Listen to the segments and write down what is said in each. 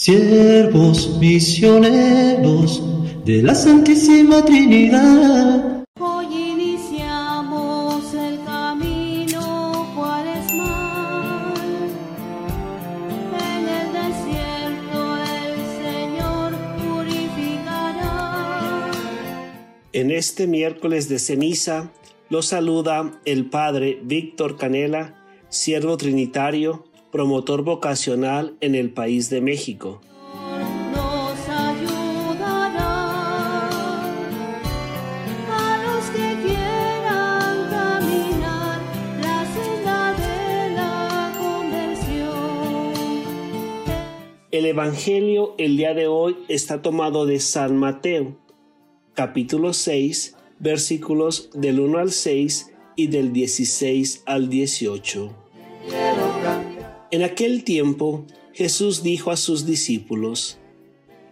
siervos misioneros de la Santísima Trinidad. Hoy iniciamos el camino cuaresmal. En el desierto el Señor purificará. En este miércoles de ceniza lo saluda el Padre Víctor Canela, siervo trinitario promotor vocacional en el país de México. Nos ayudará a los que quieran caminar la senda de la conversión. El Evangelio el día de hoy está tomado de San Mateo, capítulo 6, versículos del 1 al 6 y del 16 al 18. En aquel tiempo Jesús dijo a sus discípulos,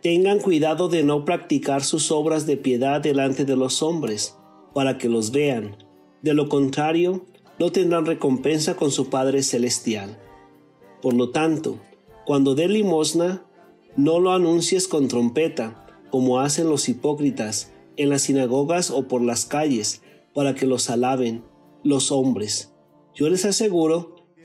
Tengan cuidado de no practicar sus obras de piedad delante de los hombres, para que los vean. De lo contrario, no tendrán recompensa con su Padre Celestial. Por lo tanto, cuando dé limosna, no lo anuncies con trompeta, como hacen los hipócritas en las sinagogas o por las calles, para que los alaben los hombres. Yo les aseguro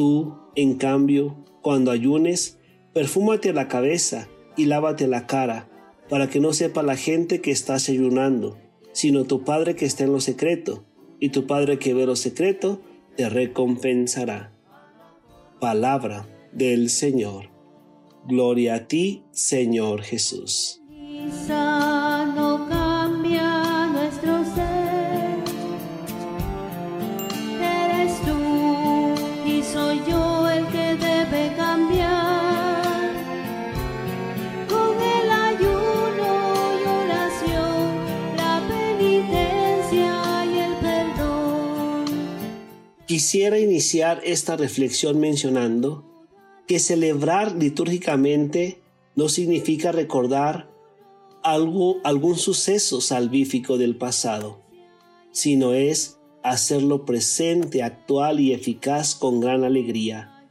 Tú, en cambio, cuando ayunes, perfúmate la cabeza y lávate la cara, para que no sepa la gente que estás ayunando, sino tu Padre que está en lo secreto, y tu Padre que ve lo secreto, te recompensará. Palabra del Señor. Gloria a ti, Señor Jesús. Quisiera iniciar esta reflexión mencionando que celebrar litúrgicamente no significa recordar algún suceso salvífico del pasado, sino es hacerlo presente, actual y eficaz con gran alegría.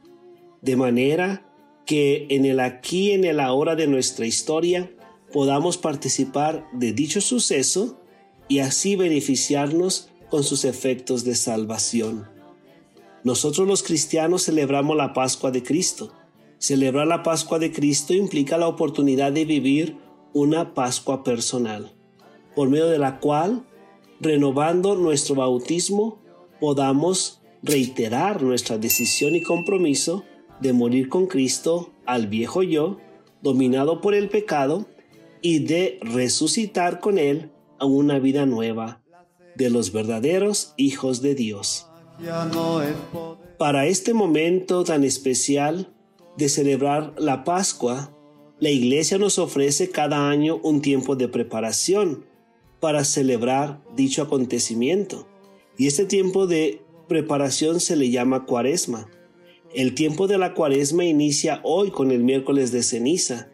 De manera que en el aquí y en el ahora de nuestra historia podamos participar de dicho suceso y así beneficiarnos con sus efectos de salvación. Nosotros los cristianos celebramos la Pascua de Cristo. Celebrar la Pascua de Cristo implica la oportunidad de vivir una Pascua personal, por medio de la cual, renovando nuestro bautismo, podamos reiterar nuestra decisión y compromiso de morir con Cristo al viejo yo, dominado por el pecado, y de resucitar con Él a una vida nueva de los verdaderos hijos de Dios. Para este momento tan especial de celebrar la Pascua, la Iglesia nos ofrece cada año un tiempo de preparación para celebrar dicho acontecimiento. Y este tiempo de preparación se le llama cuaresma. El tiempo de la cuaresma inicia hoy con el miércoles de ceniza,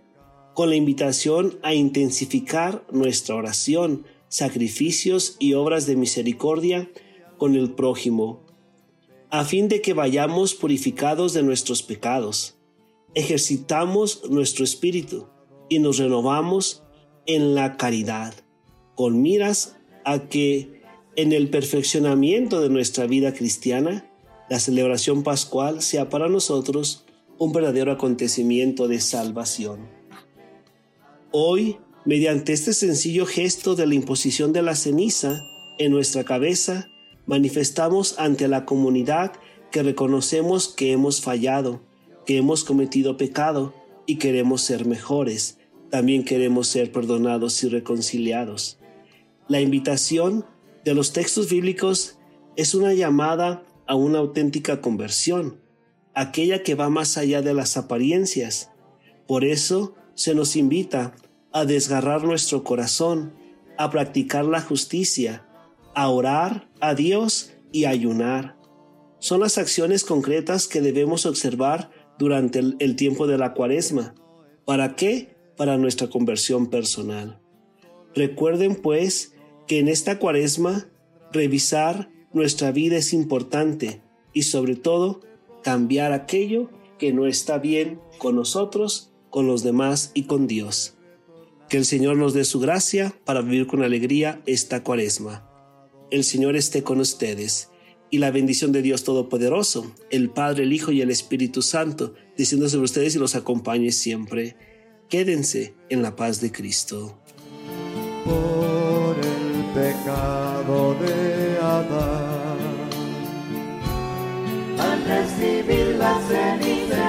con la invitación a intensificar nuestra oración, sacrificios y obras de misericordia con el prójimo, a fin de que vayamos purificados de nuestros pecados ejercitamos nuestro espíritu y nos renovamos en la caridad, con miras a que en el perfeccionamiento de nuestra vida cristiana, la celebración pascual sea para nosotros un verdadero acontecimiento de salvación. Hoy, mediante este sencillo gesto de la imposición de la ceniza en nuestra cabeza, manifestamos ante la comunidad que reconocemos que hemos fallado, que hemos cometido pecado y queremos ser mejores. También queremos ser perdonados y reconciliados. La invitación de los textos bíblicos es una llamada a una auténtica conversión, aquella que va más allá de las apariencias. Por eso se nos invita a desgarrar nuestro corazón, a practicar la justicia, a orar a Dios y ayunar. Son las acciones concretas que debemos observar durante el, tiempo de la cuaresma. ¿Para qué? Para nuestra conversión personal. Recuerden pues que en esta cuaresma revisar nuestra vida es importante y sobre todo cambiar aquello que no está bien con nosotros, con los demás y con Dios. Que el Señor nos dé su gracia para vivir con alegría esta cuaresma. El Señor esté con ustedes y la bendición de Dios Todopoderoso, el Padre, el Hijo y el Espíritu Santo, diciendo sobre ustedes y los acompañe siempre. Quédense en la paz de Cristo. Por el pecado de Adán, al recibir la ceniza